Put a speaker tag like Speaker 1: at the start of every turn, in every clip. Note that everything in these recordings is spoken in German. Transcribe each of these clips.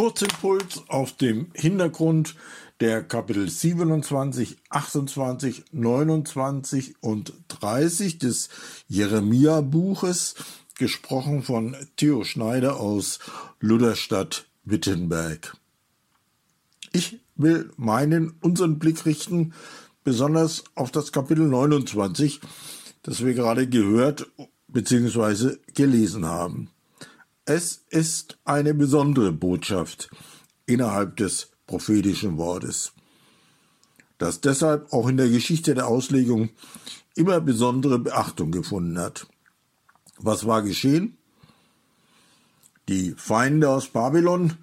Speaker 1: Kurzimpuls auf dem Hintergrund der Kapitel 27, 28, 29 und 30 des Jeremia-Buches, gesprochen von Theo Schneider aus Lutherstadt Wittenberg. Ich will meinen, unseren Blick richten, besonders auf das Kapitel 29, das wir gerade gehört bzw. gelesen haben. Es ist eine besondere Botschaft innerhalb des prophetischen Wortes, das deshalb auch in der Geschichte der Auslegung immer besondere Beachtung gefunden hat. Was war geschehen? Die Feinde aus Babylon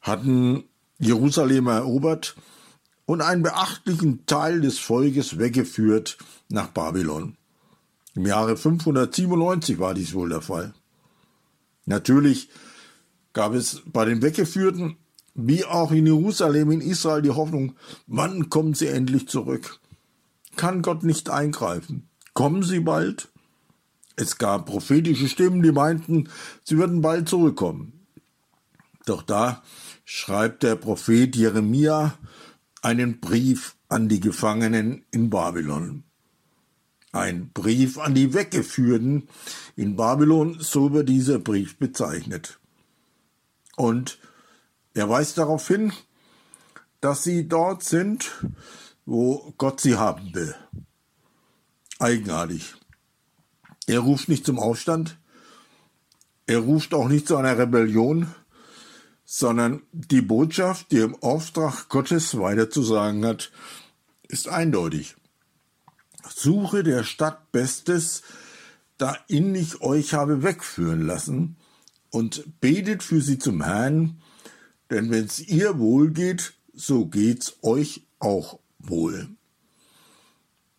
Speaker 1: hatten Jerusalem erobert und einen beachtlichen Teil des Volkes weggeführt nach Babylon. Im Jahre 597 war dies wohl der Fall. Natürlich gab es bei den Weggeführten wie auch in Jerusalem in Israel die Hoffnung, wann kommen sie endlich zurück? Kann Gott nicht eingreifen? Kommen sie bald? Es gab prophetische Stimmen, die meinten, sie würden bald zurückkommen. Doch da schreibt der Prophet Jeremia einen Brief an die Gefangenen in Babylon. Ein Brief an die Weggeführten in Babylon, so wird dieser Brief bezeichnet. Und er weist darauf hin, dass sie dort sind, wo Gott sie haben will. Eigenartig. Er ruft nicht zum Aufstand, er ruft auch nicht zu einer Rebellion, sondern die Botschaft, die im Auftrag Gottes weiterzusagen hat, ist eindeutig. Suche der Stadt Bestes, da ihn ich euch habe wegführen lassen, und betet für sie zum Herrn, denn wenn's ihr wohl geht, so geht's euch auch wohl.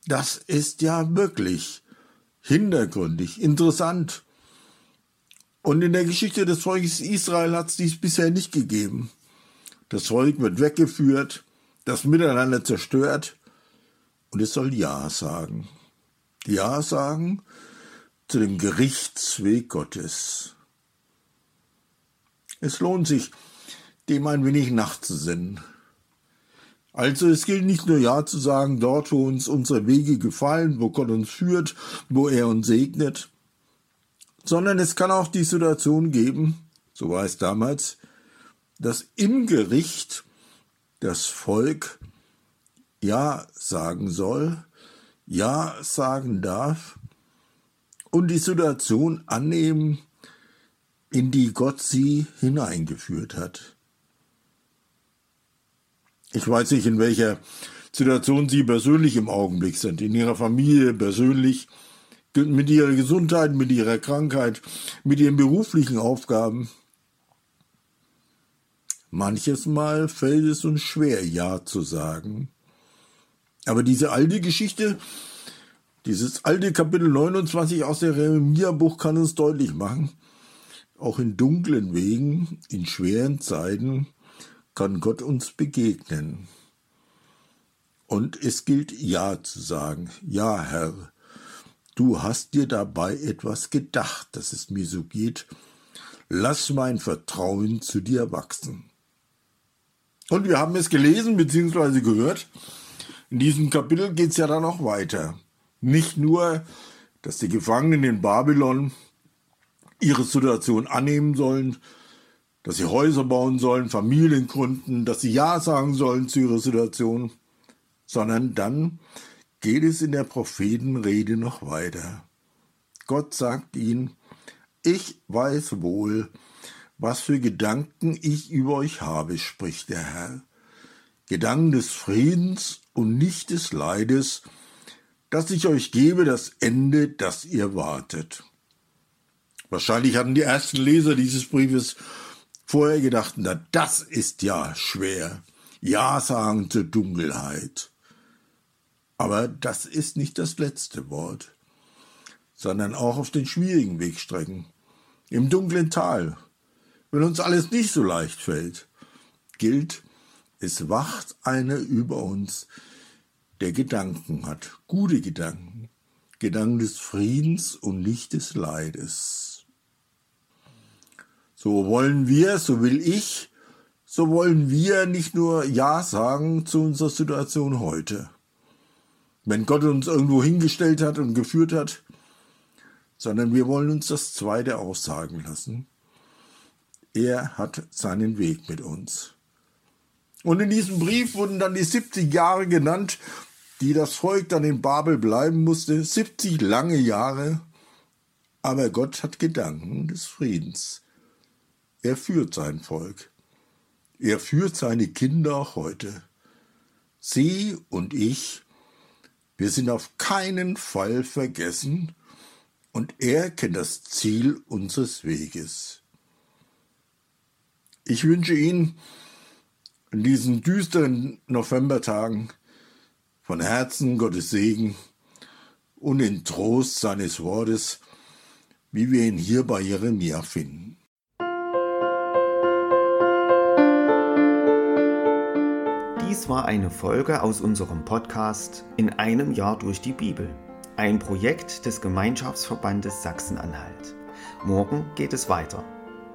Speaker 1: Das ist ja wirklich hintergründig, interessant. Und in der Geschichte des Volkes Israel hat es dies bisher nicht gegeben. Das Volk wird weggeführt, das Miteinander zerstört und es soll Ja sagen. Ja sagen zu dem Gerichtsweg Gottes. Es lohnt sich, dem ein wenig nachzusinnen. Also es gilt nicht nur Ja zu sagen, dort, wo uns unsere Wege gefallen, wo Gott uns führt, wo er uns segnet, sondern es kann auch die Situation geben, so war es damals, dass im Gericht das Volk Ja sagen soll, Ja sagen darf und die Situation annehmen, in die Gott sie hineingeführt hat. Ich weiß nicht, in welcher Situation Sie persönlich im Augenblick sind, in Ihrer Familie persönlich, mit Ihrer Gesundheit, mit Ihrer Krankheit, mit Ihren beruflichen Aufgaben. Manches Mal fällt es uns schwer, Ja zu sagen. Aber diese alte Geschichte, dieses alte Kapitel 29 aus der Jeremia-Buch kann uns deutlich machen, auch in dunklen Wegen, in schweren Zeiten, kann Gott uns begegnen. Und es gilt Ja zu sagen. Ja, Herr, du hast dir dabei etwas gedacht, dass es mir so geht. Lass mein Vertrauen zu dir wachsen. Und wir haben es gelesen bzw. gehört. In diesem Kapitel geht es ja dann auch weiter. Nicht nur, dass die Gefangenen in Babylon ihre Situation annehmen sollen, dass sie Häuser bauen sollen, Familien gründen, dass sie Ja sagen sollen zu ihrer Situation, sondern dann geht es in der Prophetenrede noch weiter. Gott sagt ihnen, ich weiß wohl, was für Gedanken ich über euch habe, spricht der Herr. Gedanken des Friedens und nicht des Leides, dass ich euch gebe das Ende, das ihr wartet. Wahrscheinlich hatten die ersten Leser dieses Briefes vorher gedacht, na, das ist ja schwer. Ja sagen zur Dunkelheit. Aber das ist nicht das letzte Wort, sondern auch auf den schwierigen Wegstrecken, im dunklen Tal, wenn uns alles nicht so leicht fällt, gilt, es wacht einer über uns, der Gedanken hat, gute Gedanken, Gedanken des Friedens und nicht des Leides. So wollen wir, so will ich so wollen wir nicht nur Ja sagen zu unserer Situation heute. Wenn Gott uns irgendwo hingestellt hat und geführt hat, sondern wir wollen uns das Zweite auch sagen lassen. Er hat seinen Weg mit uns. Und in diesem Brief wurden dann die 70 Jahre genannt, die das Volk dann in Babel bleiben musste. 70 lange Jahre. Aber Gott hat Gedanken des Friedens. Er führt sein Volk. Er führt seine Kinder auch heute. Sie und ich, wir sind auf keinen Fall vergessen und er kennt das Ziel unseres Weges. Ich wünsche Ihnen in diesen düsteren Novembertagen von Herzen Gottes Segen und den Trost seines Wortes, wie wir ihn hier bei Jeremia finden.
Speaker 2: Dies war eine Folge aus unserem Podcast In einem Jahr durch die Bibel, ein Projekt des Gemeinschaftsverbandes Sachsen-Anhalt. Morgen geht es weiter.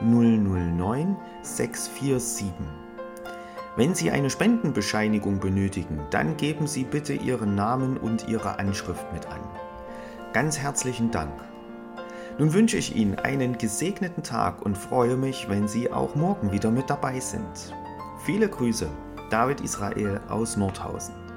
Speaker 2: 009 647. Wenn Sie eine Spendenbescheinigung benötigen, dann geben Sie bitte Ihren Namen und Ihre Anschrift mit an. Ganz herzlichen Dank. Nun wünsche ich Ihnen einen gesegneten Tag und freue mich, wenn Sie auch morgen wieder mit dabei sind. Viele Grüße, David Israel aus Nordhausen.